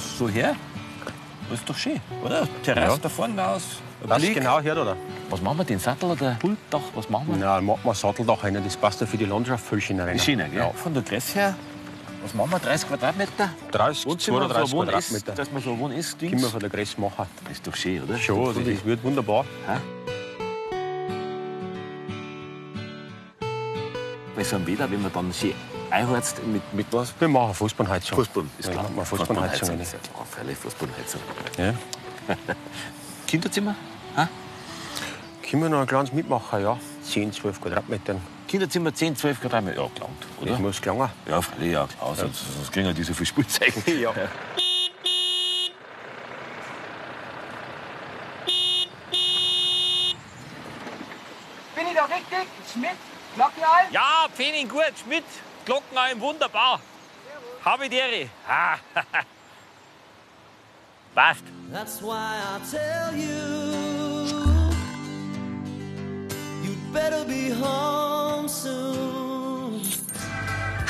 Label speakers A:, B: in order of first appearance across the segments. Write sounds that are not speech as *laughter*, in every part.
A: was so her. Das ist doch schön, oder? Terrasse
B: Ja.
A: da vorne aus. Blick.
B: genau her, oder?
A: Was machen wir, den Sattel oder Pultdach? Was machen wir?
B: Ja, machen wir Satteldach rein. Das passt ja für die Landschaft voll schön rein.
A: Die Schiene, gell?
B: Ja.
A: Von der Größe her, was machen wir, 30 Quadratmeter?
B: 30,
A: Wohnzimmer,
B: 32
A: so
B: Quadratmeter.
A: Dass wir so ein
B: Können wir von der Größe machen.
A: Das ist doch schön, oder?
B: Schon, also das wird wunderbar.
A: Bei so einem Wetter, wenn man dann schön einheizt mit, mit was?
B: Wir machen Fußbodenheizung.
A: Fußboden, ist
B: Ja,
A: klar.
B: machen wir Fußbodenheizung.
A: ist ja freilich Fußbodenheizung.
B: Ja.
A: Kinderzimmer?
B: Können wir noch ein kleines mitmachen, ja. 10, 12 Quadratmetern.
A: Kinderzimmer 10, 12 Quadratmeter. Ja, gelangt, oder?
B: Das muss gelangen.
A: Ja, freilich, ja, klar. Sonst, sonst kriegen wir die so viel Spielzeug. *laughs*
B: Ja.
C: Bin ich da richtig? Schmidt? Glockenal?
A: Ja, Pfennig gut, Schmidt, Glockenheim, wunderbar. Habe die Ehre. Ah, Passt.
D: That's why I tell you, you'd better be home soon.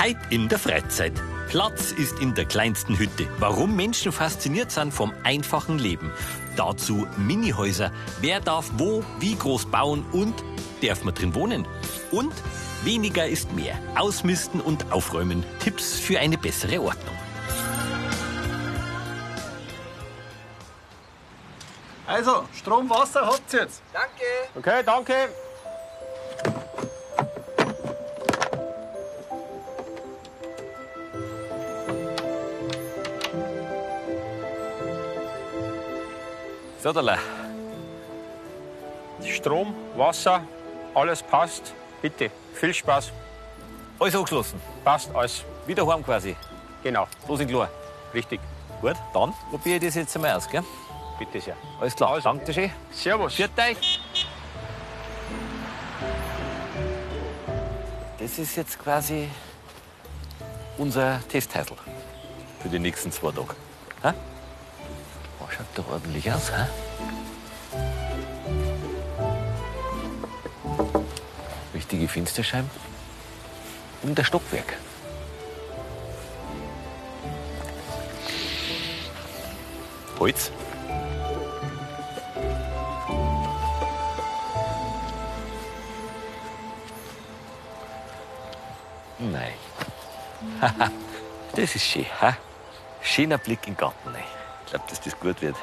E: Hype in der Freizeit. Platz ist in der kleinsten Hütte. Warum Menschen fasziniert sind vom einfachen Leben. Dazu Minihäuser. Wer darf wo, wie groß bauen und darf man drin wohnen? Und weniger ist mehr. Ausmisten und aufräumen. Tipps für eine bessere Ordnung.
F: Also, Strom, Wasser habt ihr jetzt.
C: Danke.
B: Okay, danke.
A: Söderle.
B: Strom, Wasser, alles passt. Bitte, viel Spaß.
A: Alles angeschlossen.
B: Passt alles.
A: Wieder heim quasi.
B: Genau,
A: So sind klar.
B: richtig.
A: Gut, dann probiere ich das jetzt einmal aus, gell?
B: Bitte sehr.
A: Alles klar.
B: Also.
A: Danke schön.
B: Servus.
A: Viert euch. Das ist jetzt quasi unser Testhäusl für die nächsten zwei Tage. Hä? Doch ordentlich aus, hä? Richtige Fensterscheiben. Und der Stockwerk. Holz. Nein. *laughs* das ist schön. Ha? Schöner Blick in den Garten. Nein. Ich glaube, dass das gut wird.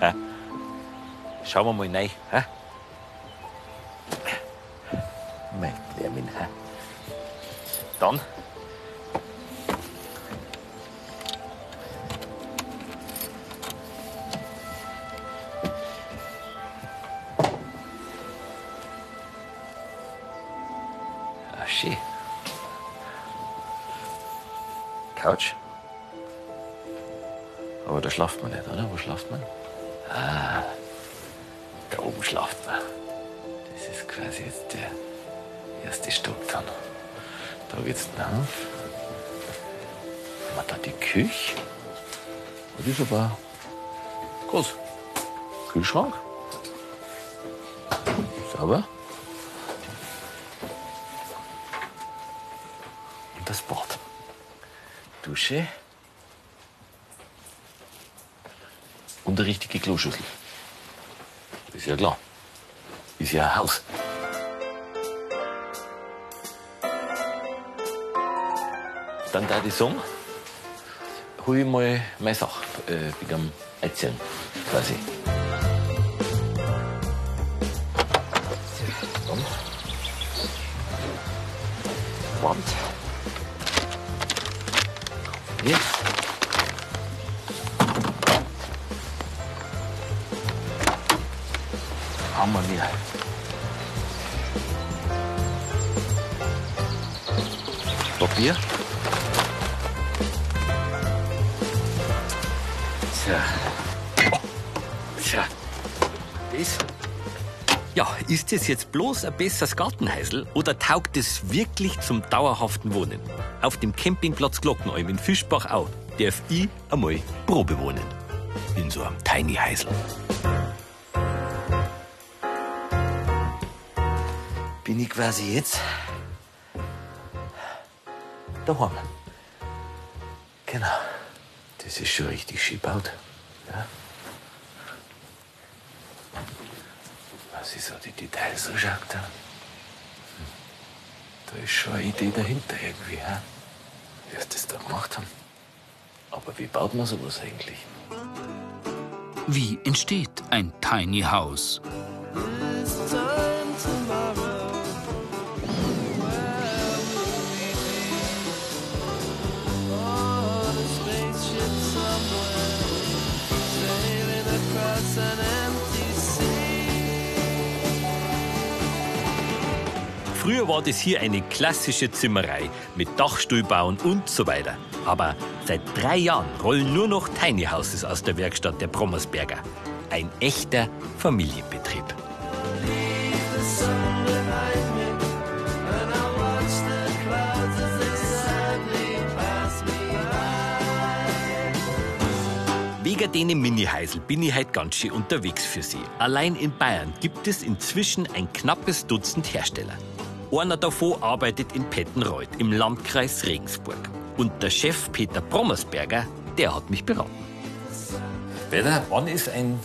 A: Ha? Schauen wir mal rein. Ha? Mein Lärmin. Ha? Dann. Wir da die Küche? Das ist aber groß. Kühlschrank. Sauber. Und das Bad. Dusche. Und eine richtige Kloschüssel. Ist ja klar. Ist ja ein Haus. Dann da die Song. Hol ich mal meine Sache äh, Erzählen quasi. Wand. Hier. Haben wir wieder. Papier. Tja. Tja. Das.
E: Ja, ist es jetzt bloß ein besseres Gartenhäusl oder taugt es wirklich zum dauerhaften Wohnen? Auf dem Campingplatz Glockenalm in Fischbachau darf ich einmal Probe wohnen. In so einem Tiny Häusl.
A: bin ich quasi jetzt daheim. Genau. Das ist schon richtig gebaut. Ja. Was ist so die Details so schaut da? Hm. Da ist schon eine Idee dahinter irgendwie, ja? wie sie das da gemacht haben. Aber wie baut man sowas eigentlich?
G: Wie entsteht ein Tiny House?
E: Früher war das hier eine klassische Zimmerei mit Dachstuhl bauen und so weiter. Aber seit drei Jahren rollen nur noch Tiny Houses aus der Werkstatt der Brommersberger. Ein echter Familienbetrieb. Wegen denen Mini-Heisel bin ich heute ganz schön unterwegs für Sie. Allein in Bayern gibt es inzwischen ein knappes Dutzend Hersteller. Einer davon arbeitet in Pettenreuth im Landkreis Regensburg. Und der Chef Peter Brommersberger, der hat mich beraten.
A: Peter, wann ist ein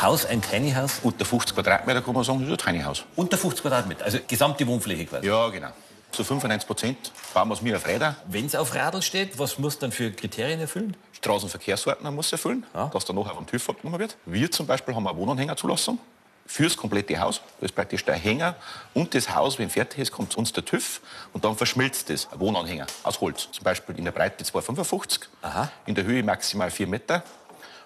A: Haus ein Tiny House?
H: Unter 50 Quadratmeter kann man sagen, ist ein Tiny House.
A: Unter 50 Quadratmeter, also gesamte Wohnfläche quasi.
H: Ja, genau. Zu 95 Prozent bauen wir es mir auf Räder.
A: Wenn es auf Radl steht, was muss dann für Kriterien erfüllen?
H: Straßenverkehrsordner muss es erfüllen, dass dann nachher vom TÜV abgenommen wird. Wir zum Beispiel haben eine Wohnanhängerzulassung fürs komplette Haus. Das ist praktisch der Hänger und das Haus, wenn fertig ist, kommt zu uns der TÜV und dann verschmilzt es. Ein Wohnanhänger aus Holz. Zum Beispiel in der Breite 2,55,
A: Aha.
H: in der Höhe maximal 4 Meter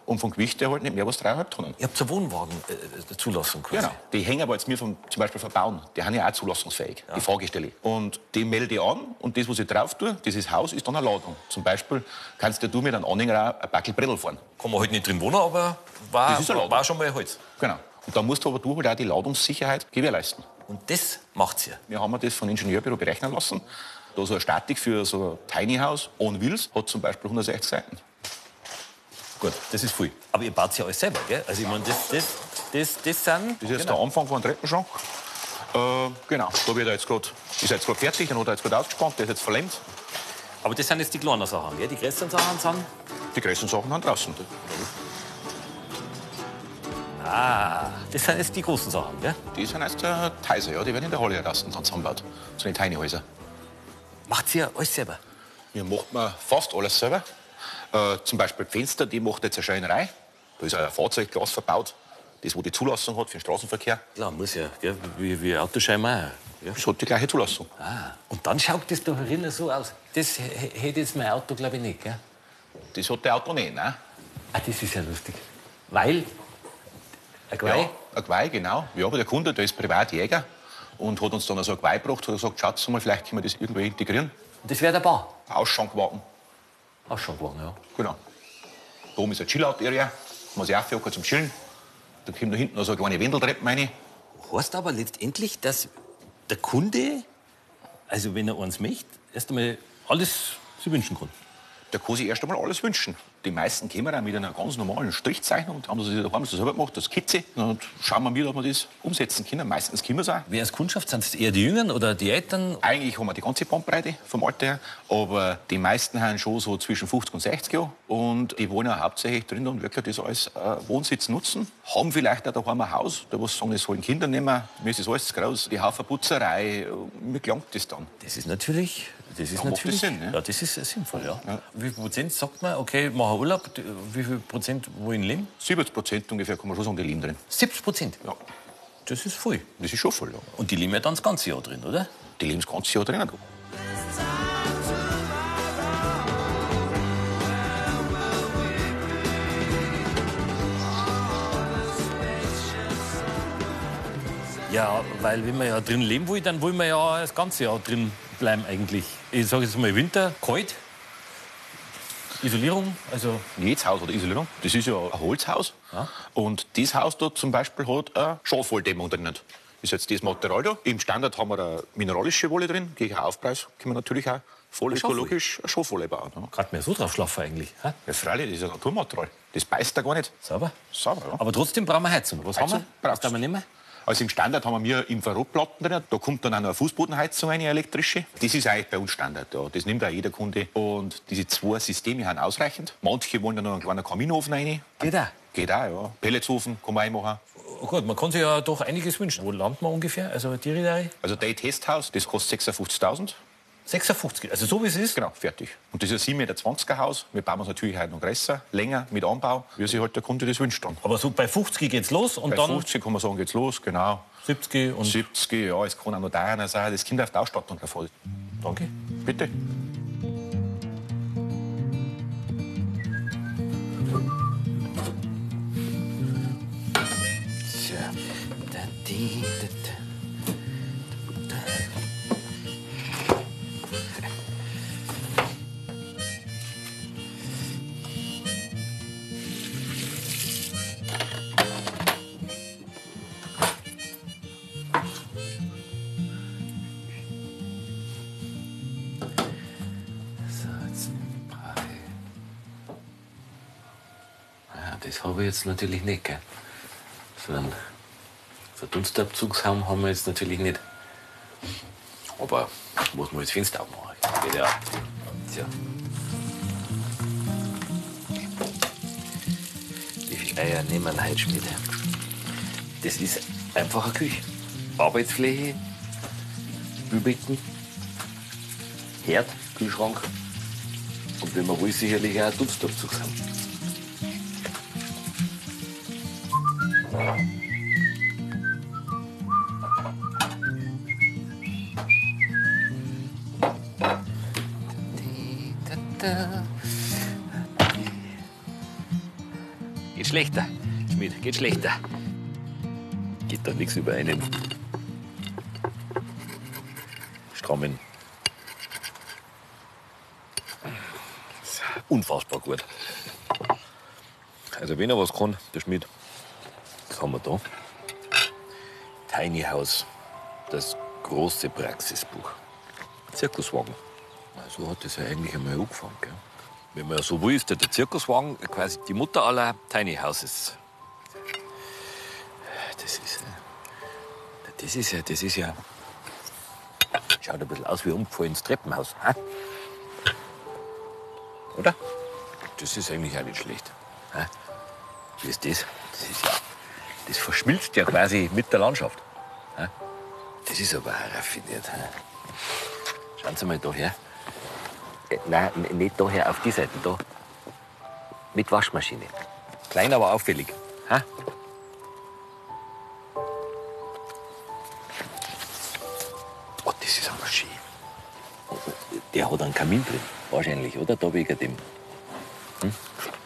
H: und vom Gewicht her halt nicht mehr als 3,5 Tonnen.
A: Ihr habt zur Wohnwagen-Zulassung quasi.
H: Genau. Die Hänger, die jetzt wir vom, zum Beispiel verbauen, die haben ja auch zulassungsfähig, die Fahrgestelle. Und die melde ich an und das, was ich drauf tue, dieses Haus ist dann eine Ladung. Zum Beispiel kannst du mit einem Anhänger auch ein Backel Brettel fahren.
A: Kann man halt nicht drin wohnen, aber war,
H: Das
A: war schon mal Holz.
H: Genau. Und da musst du aber du halt auch die Ladungssicherheit gewährleisten.
A: Und das macht's ihr.
H: Wir haben das von Ingenieurbüro berechnen lassen. Da so eine Statik für so ein Tiny House on Wheels hat zum Beispiel 160 Seiten.
A: Gut, das ist viel. Aber ihr baut ja alles selber, gell? Also ich meine, das, das, das, das sind...
H: Das ist jetzt
A: genau.
H: der Anfang von einem Treppenschrank. Äh, genau, da wird er jetzt gerade, ist er jetzt gerade fertig, den hat er jetzt gerade ausgespannt, der ist jetzt verlängert.
A: Aber das sind jetzt die kleinen Sachen, gell? Die größeren Sachen sind...
H: Die größten Sachen sind draußen.
A: Ah, das sind jetzt die großen Sachen, gell?
H: Die sind jetzt äh, Teiser, ja, die werden in der Halle draußen dann zusammengebaut. So eine Tiny Häuser.
A: Macht ihr alles selber?
H: Wir machen wir fast alles selber. Äh, zum Beispiel die Fenster, die macht jetzt eine Schreinerei. Da ist ein Fahrzeugglas verbaut, das wo die Zulassung hat für den Straßenverkehr.
A: Klar, muss ja, gell? Wie, wie Autoschein auch. Ja.
H: Das hat die gleiche Zulassung.
A: Ah, und dann schaut das da herinnen so aus. Das hätte jetzt mein Auto, glaube ich, nicht, gell?
H: Das hat der Auto nicht, ne?
A: Ah, das ist ja lustig. Weil... Ein Geweih?
H: Ja, ein Geweih, genau. Ja, aber der Kunde, der ist Privatjäger und hat uns dann so ein Geweih gebracht und hat gesagt, schaut mal, vielleicht können wir das irgendwie integrieren.
A: Und das wäre der Bau.
H: Ausschankwagen.
A: Auch schon geworden, ja.
H: Genau. Da oben ist eine Chill-Out-Area, sich aufhören kann zum Chillen. Da kommt da hinten noch so eine kleine Wendeltreppe rein.
A: Heißt aber letztendlich, dass der Kunde, also wenn er eins möchte, erst einmal alles sich wünschen kann.
H: Der kann sich erst einmal alles wünschen. Die meisten kommen auch mit einer ganz normalen Strichzeichnung und haben sie daheim so selber gemacht, das Skizze. Und schauen wir mal, ob wir das umsetzen können. Meistens können wir es auch.
A: Wer ist Kundschaft? Sind es eher die Jüngeren oder die Eltern?
H: Eigentlich haben wir die ganze Bandbreite vom Alter her, aber die meisten haben schon so zwischen 50 und 60 Jahre und die wollen auch hauptsächlich drin und wirklich das als äh, Wohnsitz nutzen. Haben vielleicht auch daheim ein Haus, da was sagen, das sollen Kinder nehmen. Mir ist das alles zu groß. Die Haufen Putzerei, äh, mir gelangt das dann.
A: Das ist natürlich, das ist
H: Ja,
A: natürlich,
H: das Sinn, ne?
A: ja, das ist sinnvoll, ja. Wie viel Prozent sagt man, okay, machen Urlaub, wie viel Prozent wollen leben?
H: 70 Prozent ungefähr kann man schon sagen, die leben drin.
A: 70 Prozent.
H: Ja,
A: Das ist viel.
H: das ist schon voll. Ja.
A: Und die leben ja dann das ganze Jahr drin, oder?
H: Die leben das ganze Jahr drinnen.
A: Ja, weil wenn wir ja drin leben wollen, dann wollen wir ja das ganze Jahr drin bleiben eigentlich. Ich sage jetzt mal Winter, kalt, Isolierung, also
H: Jedes Haus hat Isolierung. Das ist ja ein Holzhaus. Und das Haus dort zum Beispiel hat eine Schafwolldämmung drinnen. Das ist jetzt das Material da. Im Standard haben wir eine mineralische Wolle drin. Gegen Aufpreis können wir natürlich auch voll
A: Eine
H: ökologisch eine Schafwolle bauen. Ja.
A: kann man ja so drauf schlafen eigentlich.
H: Ja, freilich, das ist ein Naturmaterial. Das beißt da gar nicht.
A: Sauber.
H: Sauber, ja.
A: Aber trotzdem brauchen wir Heizung. Was haben
H: Heizung
A: wir? Was
H: braucht's.
A: kann man nehmen?
H: Also im Standard haben wir Infrarotplatten drin. Da kommt dann auch noch eine Fußbodenheizung, eine elektrische. Das ist eigentlich bei uns Standard. Ja. Das nimmt auch jeder Kunde. Und diese zwei Systeme sind ausreichend. Manche wollen dann noch einen kleinen Kaminofen rein.
A: Geht auch.
H: Geht auch, ja. Pelletsofen kann man einmachen.
E: Oh Gott, man kann sich ja doch einiges wünschen. Wo landet man ungefähr? Also die Reederei?
H: Also der Testhaus, das kostet 56.000.
E: 56, also so wie es ist?
H: Genau, fertig. Und das ist ein 7,20 Meter Haus. Wir bauen es natürlich heute noch größer, länger, mit Anbau, wie sich halt der Kunde das wünscht. Dann.
E: Aber so bei 50 geht's los und
H: Bei
E: dann
H: 50 kann man sagen, geht's los, genau.
E: 70 und
H: 70, ja, es kann auch noch teurer sein. Das kommt auf die Ausstattung davon.
E: danke.
H: Bitte.
A: Tja. Da, da, da. Habe ich jetzt natürlich nicht, gell? So einen Verdunstabzugshaum haben wir jetzt natürlich nicht. Aber muss man das Fenster aufmachen. Geht ja. Tja. Wie viele Eier nehmen heute Schmiede? Das ist einfach eine Küche. Arbeitsfläche, Spülbecken, Herd, Kühlschrank und wenn man will, sicherlich auch ein Dunstabzugshaum. Geht schlechter. Schmidt, geht schlechter. Geht doch nichts über einen strammen. Unfassbar gut. Also wenn er was kann, der Schmidt, haben. Tiny House, das große Praxisbuch. Zirkuswagen. So hat das ja eigentlich einmal angefangen. Gell? Wenn man so will, ist der, Zirkuswagen quasi die Mutter aller Tiny Houses. Das ist, das ist ja, das ist ja. Schaut ein bisschen aus wie ein umgefallenes Treppenhaus. hä? Oder? Das ist eigentlich auch nicht schlecht. hä? Wie ist das? Das ist ja. Das verschmilzt ja quasi mit der Landschaft. Das ist aber auch raffiniert. Schauen Sie mal da her. Äh, Nein, nicht daher, auf die Seite, da. Mit Waschmaschine. Klein, aber auffällig. Ha? Oh, das ist aber schön. Der hat einen Kamin drin, wahrscheinlich, oder? Da wegen dem. Hm?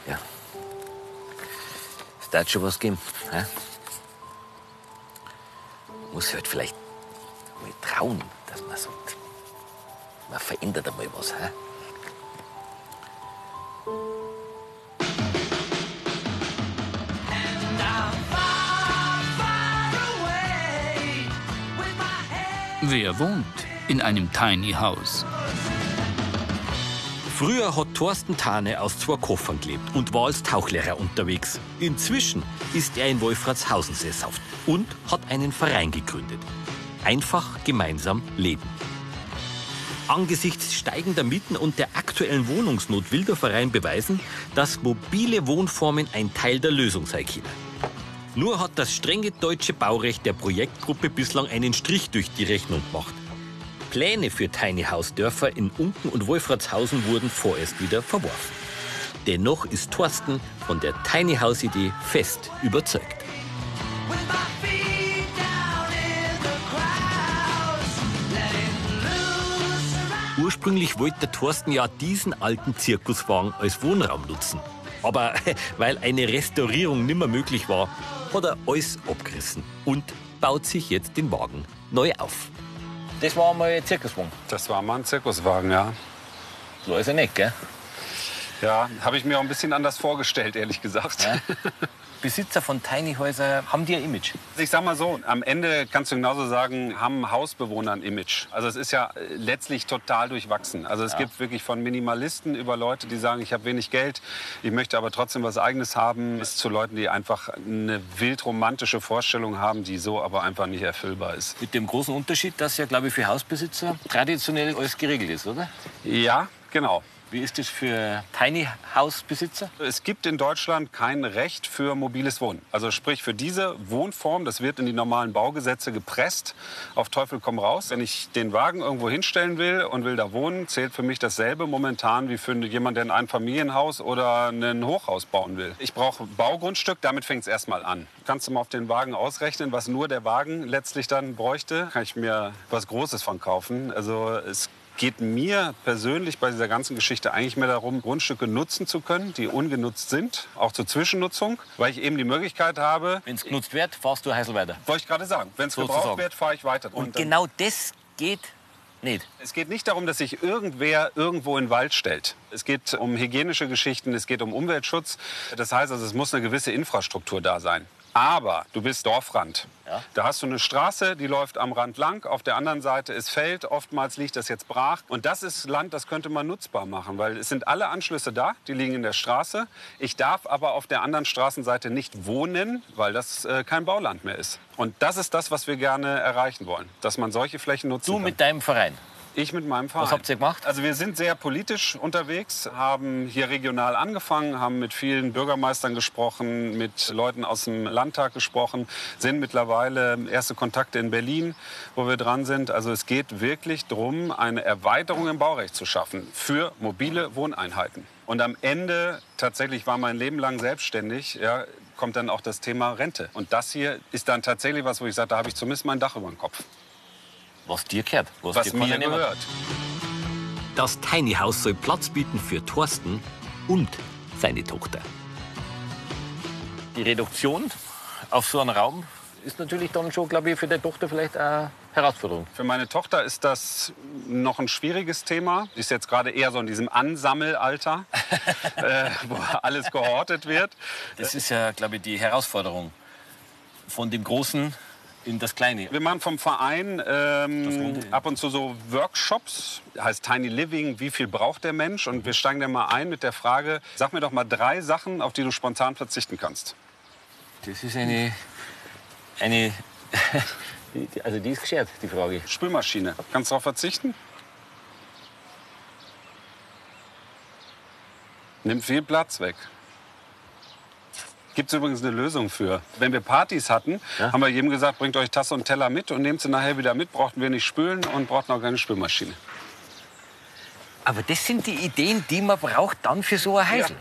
A: Ja. Es darf schon was geben. Ha? Muss halt vielleicht mal trauen, dass man sagt, man verändert einmal was. Ha?
G: Wer wohnt in einem Tiny House?
E: Früher hat Thorsten Thane aus zwei Koffern gelebt und war als Tauchlehrer unterwegs. Inzwischen ist er in Wolfratshausen sesshaft und hat einen Verein gegründet. Einfach gemeinsam leben. Angesichts steigender Mieten und der aktuellen Wohnungsnot will der Verein beweisen, dass mobile Wohnformen ein Teil der Lösung sei können. Nur hat das strenge deutsche Baurecht der Projektgruppe bislang einen Strich durch die Rechnung gemacht. Pläne für Tiny House Dörfer in Unken und Wolfratshausen wurden vorerst wieder verworfen. Dennoch ist Thorsten von der Tiny House Idee fest überzeugt. Ursprünglich wollte Thorsten ja diesen alten Zirkuswagen als Wohnraum nutzen. Aber *laughs* weil eine Restaurierung nimmer möglich war, hat er alles abgerissen und baut sich jetzt den Wagen neu auf. Das war einmal ein Zirkuswagen.
I: Das war mal ein Zirkuswagen, ja.
E: So ist er nicht, gell?
I: Ja, habe ich mir auch ein bisschen anders vorgestellt, ehrlich gesagt. *laughs*
A: Besitzer von Tiny Häuser, haben die ein Image?
I: Ich sag mal so, am Ende kannst du genauso sagen, haben Hausbewohner ein Image. Also es ist ja äh, letztlich total durchwachsen. Also es gibt wirklich von Minimalisten über Leute, die sagen, ich habe wenig Geld, ich möchte aber trotzdem was Eigenes haben, bis zu Leuten, die einfach eine wild romantische Vorstellung haben, die so aber einfach nicht erfüllbar ist.
A: Mit dem großen Unterschied, dass ja, glaube ich, für Hausbesitzer traditionell alles geregelt ist, oder?
I: Ja, genau.
A: Wie ist das für Tiny Hausbesitzer?
I: Es gibt in Deutschland kein Recht für mobiles Wohnen. Also sprich für diese Wohnform, das wird in die normalen Baugesetze gepresst, auf Teufel komm raus. Wenn ich den Wagen irgendwo hinstellen will und will da wohnen, zählt für mich dasselbe momentan wie für jemanden, der ein Einfamilienhaus oder ein Hochhaus bauen will. Ich brauche Baugrundstück, damit fängt es erstmal an. Kannst du mal auf den Wagen ausrechnen, was nur der Wagen letztlich dann bräuchte? Kann ich mir was Großes von kaufen. Also es geht mir persönlich bei dieser ganzen Geschichte eigentlich mehr darum, Grundstücke nutzen zu können, die ungenutzt sind, auch zur Zwischennutzung, weil ich eben die Möglichkeit habe,
A: Wenn es genutzt wird, fahrst du Heisel weiter.
I: wollte ich gerade sagen, wenn es gebraucht wird, fahre ich weiter.
A: Und
I: dann-
A: genau das geht nicht.
I: Es geht nicht darum, dass sich irgendwer irgendwo in den Wald stellt. Es geht um hygienische Geschichten, es geht um Umweltschutz. Das heißt also, es muss eine gewisse Infrastruktur da sein. Aber du bist Dorfrand. Da hast du eine Straße, die läuft am Rand lang. Auf der anderen Seite ist Feld. Oftmals liegt das jetzt brach. Und das ist Land, das könnte man nutzbar machen, weil es sind alle Anschlüsse da, die liegen in der Straße. Ich darf aber auf der anderen Straßenseite nicht wohnen, weil das äh, kein Bauland mehr ist. Und das ist das, was wir gerne erreichen wollen, dass man solche Flächen nutzen
A: Du
I: kann.
A: mit deinem Verein.
I: Ich mit meinem Verein.
A: Was habt ihr gemacht?
I: Also wir sind sehr politisch unterwegs, haben hier regional angefangen, haben mit vielen Bürgermeistern gesprochen, mit Leuten aus dem Landtag gesprochen, sind mittlerweile erste Kontakte in Berlin, wo wir dran sind. Also es geht wirklich darum, eine Erweiterung im Baurecht zu schaffen für mobile Wohneinheiten. Und am Ende, tatsächlich war mein Leben lang selbstständig, ja, kommt dann auch das Thema Rente. Und das hier ist dann tatsächlich was, wo ich sage, da habe ich zumindest mein Dach über dem Kopf.
A: Was dir gehört.
I: Was
A: dir
I: mir gehört.
A: Das Tiny House soll Platz bieten für Thorsten und seine Tochter. Die Reduktion auf so einen Raum ist natürlich dann schon, glaube ich, für die Tochter vielleicht eine Herausforderung.
I: Für meine Tochter ist das noch ein schwieriges Thema. Die ist jetzt gerade eher so in diesem Ansammelalter, *laughs* äh, wo alles gehortet wird.
A: Das ist ja, glaube ich, die Herausforderung von dem Großen in das Kleine.
I: Wir machen vom Verein ähm, ab und zu so Workshops, heißt Tiny Living, wie viel braucht der Mensch? Und wir steigen dann mal ein mit der Frage, sag mir doch mal drei Sachen, auf die du spontan verzichten kannst.
A: Das ist eine. eine *laughs* also, die ist geschert, die Frage.
I: Spülmaschine, kannst du darauf verzichten? Nimmt viel Platz weg. Gibt es übrigens eine Lösung für. Wenn wir Partys hatten, haben wir jedem gesagt, bringt euch Tasse und Teller mit und nehmt sie nachher wieder mit. Brauchten wir nicht spülen und brauchten auch keine Spülmaschine.
A: Aber das sind die Ideen, die man braucht dann für so ein Heisel.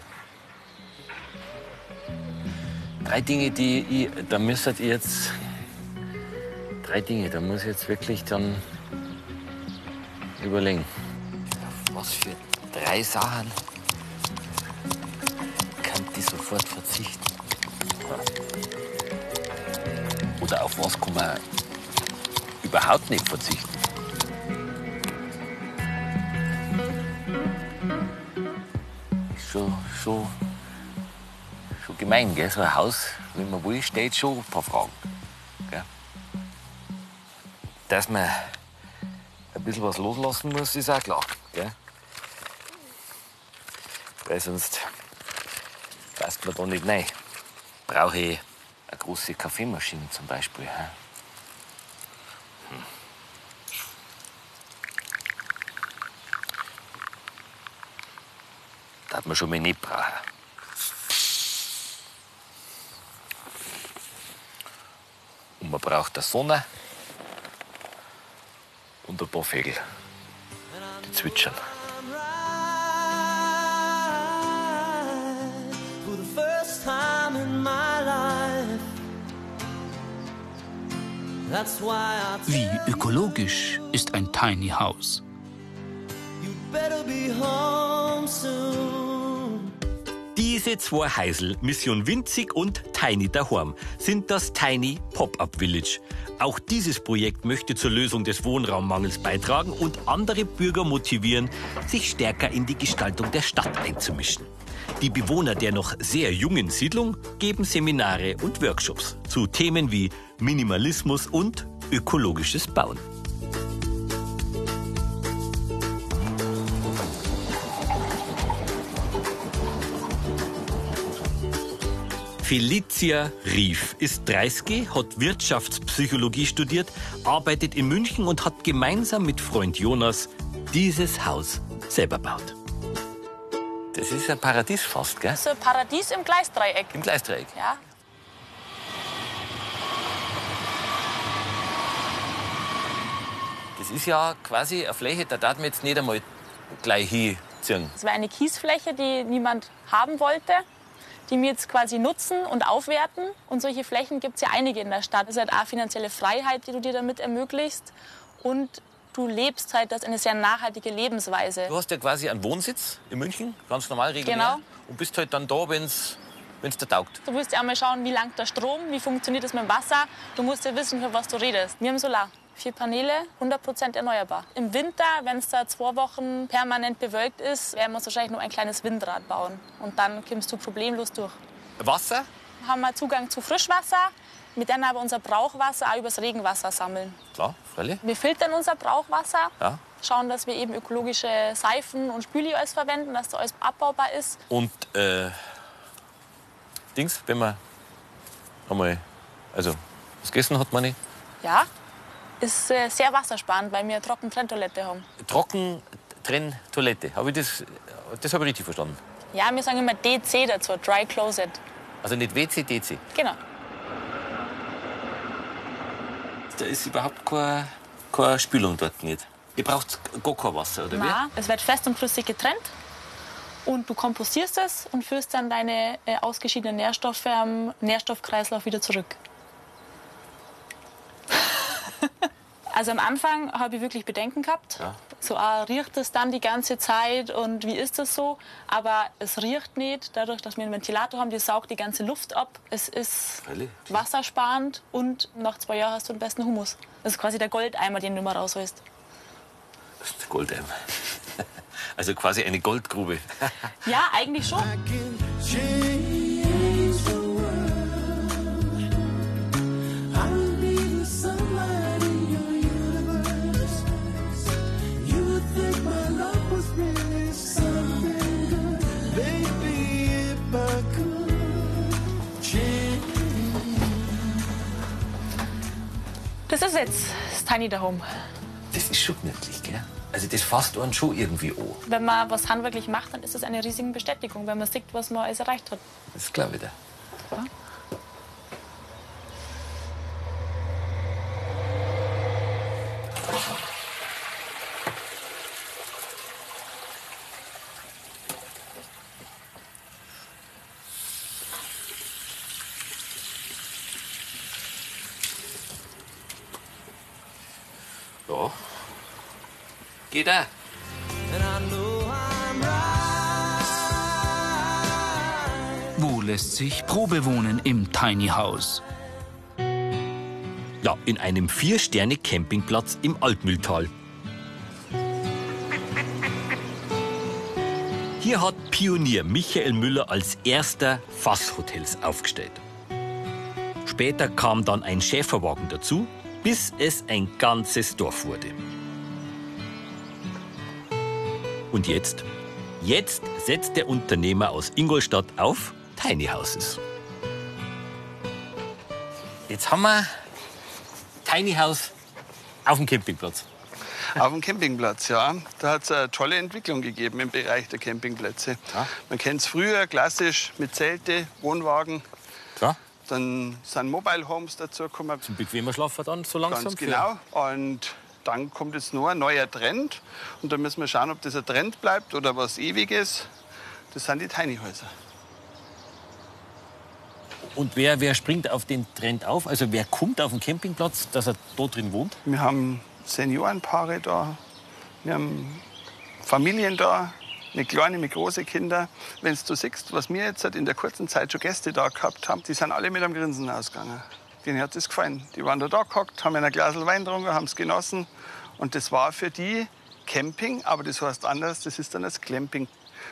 A: Drei Dinge, die ich, da müsstet ihr jetzt, drei Dinge, da muss ich jetzt wirklich dann überlegen. Auf was für drei Sachen kann die sofort verzichten? Oder auf was kann man überhaupt nicht verzichten? schon, schon, schon gemein, gell? So ein Haus, wenn man will, steht schon ein paar Fragen. Gell? Dass man ein bisschen was loslassen muss, ist auch klar. Gell? Weil sonst passt man da nicht rein. Brauche ich eine große Kaffeemaschine zum Beispiel. Hm. Hat man schon mal nicht brauchen. Und man braucht eine Sonne und ein paar Vögel, die zwitschern.
J: Wie ökologisch ist ein Tiny House?
A: Diese zwei Heisel, Mission Winzig und Tiny daheim, sind das Tiny Pop-Up Village. Auch dieses Projekt möchte zur Lösung des Wohnraummangels beitragen und andere Bürger motivieren, sich stärker in die Gestaltung der Stadt einzumischen.
E: Die Bewohner der noch sehr jungen Siedlung geben Seminare und Workshops zu Themen wie Minimalismus und ökologisches Bauen. Felicia Rief ist 30, hat Wirtschaftspsychologie studiert, arbeitet in München und hat gemeinsam mit Freund Jonas dieses Haus selber baut.
A: Das ist ein Paradies fast, gell?
K: So ein Paradies im Gleisdreieck.
A: Im Gleisdreieck.
K: Ja.
A: Das ist ja quasi eine Fläche, da darf man jetzt nicht einmal gleich hinziehen.
K: Es war eine Kiesfläche, die niemand haben wollte, die wir jetzt quasi nutzen und aufwerten. Und solche Flächen gibt es ja einige in der Stadt. Es ist halt auch finanzielle Freiheit, die du dir damit ermöglicht. Und du lebst halt das eine sehr nachhaltige Lebensweise.
A: Du hast ja quasi einen Wohnsitz in München, ganz normal regulär.
K: Genau.
A: Und bist halt dann da, wenn es dir taugt.
K: Du musst ja einmal schauen, wie langt der Strom, wie funktioniert es mit dem Wasser. Du musst ja wissen, für was du redest. Wir haben Solar. Vier Paneele, 100% erneuerbar. Im Winter, wenn es da zwei Wochen permanent bewölkt ist, werden wir uns wahrscheinlich nur ein kleines Windrad bauen. Und dann kommst du problemlos durch.
A: Wasser?
K: Haben wir Zugang zu Frischwasser, mit dem aber unser Brauchwasser auch übers Regenwasser sammeln.
A: Klar, freilich.
K: Wir filtern unser Brauchwasser,
A: Ja.
K: schauen, dass wir eben ökologische Seifen und Spüli alles verwenden, dass das alles abbaubar ist.
A: Und äh, Dings, wenn man einmal, also was gegessen hat man nicht,
K: Ja, ist äh, sehr wassersparend, weil wir eine Trockentrenntoilette haben.
A: trocken Trenn Toilette. Habe ich das, das habe ich richtig verstanden?
K: Ja, wir sagen immer DC dazu, Dry Closet.
A: Also nicht WC, DC.
K: Genau.
A: Da ist überhaupt keine, keine Spülung dort nicht. Ihr braucht gar kein Wasser, oder
K: Na, es wird fest und flüssig getrennt. Und du kompostierst es und führst dann deine äh, ausgeschiedenen Nährstoffe am Nährstoffkreislauf wieder zurück. *laughs* also am Anfang habe ich wirklich Bedenken gehabt.
A: Ja.
K: So ah, riecht es dann die ganze Zeit und wie ist das so? Aber es riecht nicht, dadurch, dass wir einen Ventilator haben, der saugt die ganze Luft ab. Es ist
A: Freilich.
K: wassersparend und nach zwei Jahren hast du den besten Humus. Das ist quasi der Goldeimer, den du mal rausholst.
A: Das ist Goldeimer. *laughs* Also quasi eine Goldgrube.
K: Ja, eigentlich schon. Das ist jetzt das Tiny Home.
A: Das ist schon gemütlich, gell? Also das fasst einen schon irgendwie an.
K: Wenn man was handwerklich macht, dann ist es eine riesige Bestätigung, wenn man sieht, was man alles erreicht hat.
A: Das glaube ich dir. Ja. Auch.
G: Wo lässt sich Probe wohnen im Tiny House?
E: Ja, in einem Vier-Sterne-Campingplatz im Altmühltal. Hier hat Pionier Michael Müller als erster Fasshotels aufgestellt. Später kam dann ein Schäferwagen dazu, bis es ein ganzes Dorf wurde. Und jetzt? Jetzt setzt der Unternehmer aus Ingolstadt auf Tiny Houses.
A: Jetzt haben wir Tiny House auf dem Campingplatz.
F: Auf dem Campingplatz, ja. Da hat es eine tolle Entwicklung gegeben im Bereich der Campingplätze. Man kennt es früher klassisch mit Zelte, Wohnwagen.
A: Klar.
F: Dann sind Mobile Homes dazu gekommen.
A: Zum bequemer Schlafen dann so langsam.
F: Ganz genau. Und dann kommt jetzt nur ein neuer Trend. Und da müssen wir schauen, ob das ein Trend bleibt oder was Ewiges. Das sind die Tiny Häuser.
A: Und wer, wer springt auf den Trend auf? Also wer kommt auf den Campingplatz, dass er da drin wohnt?
F: Wir haben Seniorenpaare da, wir haben Familien da, mit kleinen, mit großen Kindern. Wenn du siehst, was wir jetzt in der kurzen Zeit schon Gäste da gehabt haben, die sind alle mit einem Grinsen ausgegangen. Denen hat es gefallen. Die waren da da gehockt, haben ein Glas Wein getrunken, haben es genossen. Und das war für die Camping, aber das heißt anders, das ist dann das Clamping.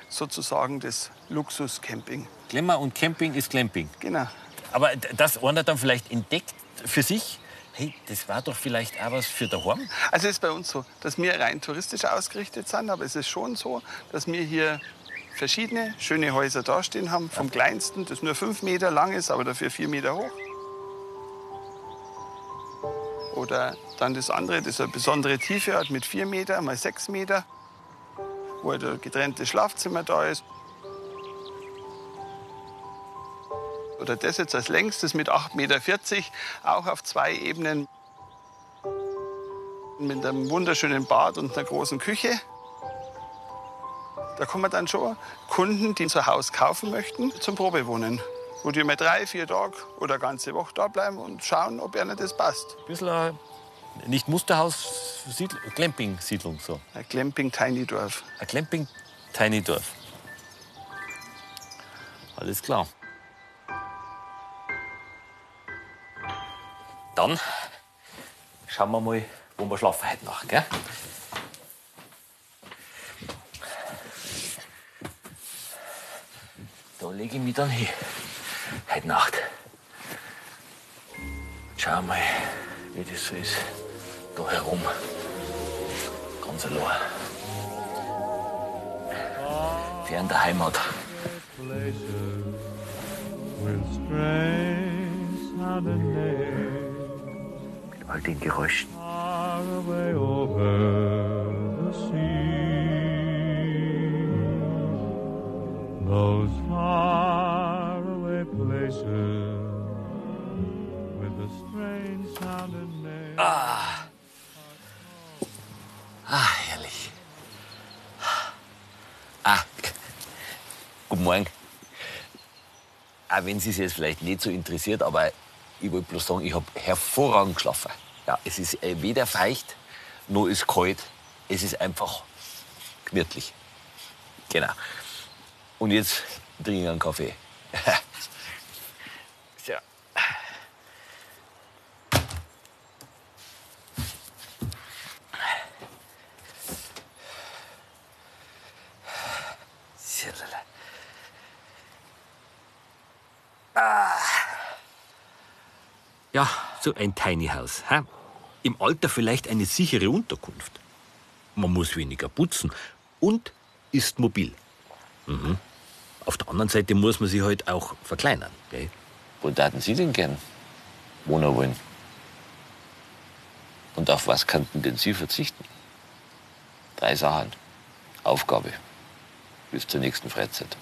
F: sozusagen das Luxuscamping.
A: Glamour und Camping ist Glamping.
F: Genau.
A: Aber d- dass einer dann vielleicht entdeckt für sich, hey, das war doch vielleicht auch was für daheim.
F: Also es ist bei uns so, dass wir rein touristisch ausgerichtet sind, aber es ist schon so, dass wir hier verschiedene schöne Häuser dastehen haben. Vom kleinsten, das nur fünf Meter lang ist, aber dafür vier Meter hoch. Oder dann das andere, das eine besondere Tiefe hat mit vier Meter mal sechs Meter, wo halt ein getrenntes Schlafzimmer da ist. Oder das jetzt als längstes mit 8,40 Meter, auch auf zwei Ebenen. Mit einem wunderschönen Bad und einer großen Küche. Da kommen dann schon Kunden, die unser Haus kaufen möchten, zum Probewohnen. Wo die mal drei, vier Tage oder ganze Woche da bleiben und schauen, ob ihnen das passt.
A: Ein bisschen ein, nicht Musterhaus, Siedl Glamping-Siedlung so.
F: Ein Glamping Tiny Dorf.
A: Ein Glamping Tiny Dorf. Alles klar. Dann schauen wir mal, wo wir schlafen heute Nacht, gell? Da lege ich mich dann hin. Heute Nacht. Schau mal, wie das so ist. Da herum. Ganz allein. Fern der Heimat. Mit all den Geräuschen. Wenn Sie es jetzt vielleicht nicht so interessiert, aber ich wollte bloß sagen, ich habe hervorragend geschlafen. Ja, es ist äh, weder feucht, noch ist kalt. Es ist einfach gemütlich. Genau. Und jetzt trinke ich einen Kaffee. *laughs* Ja, so ein Tiny House. Hä? Im Alter vielleicht eine sichere Unterkunft. Man muss weniger putzen und ist mobil. Mhm. Auf der anderen Seite muss man sich halt auch verkleinern. Gell?
J: Wo taten Sie denn gern wohnen wollen? Und auf was könnten denn Sie verzichten? Drei Sachen. Aufgabe. Bis zur nächsten Freizeit.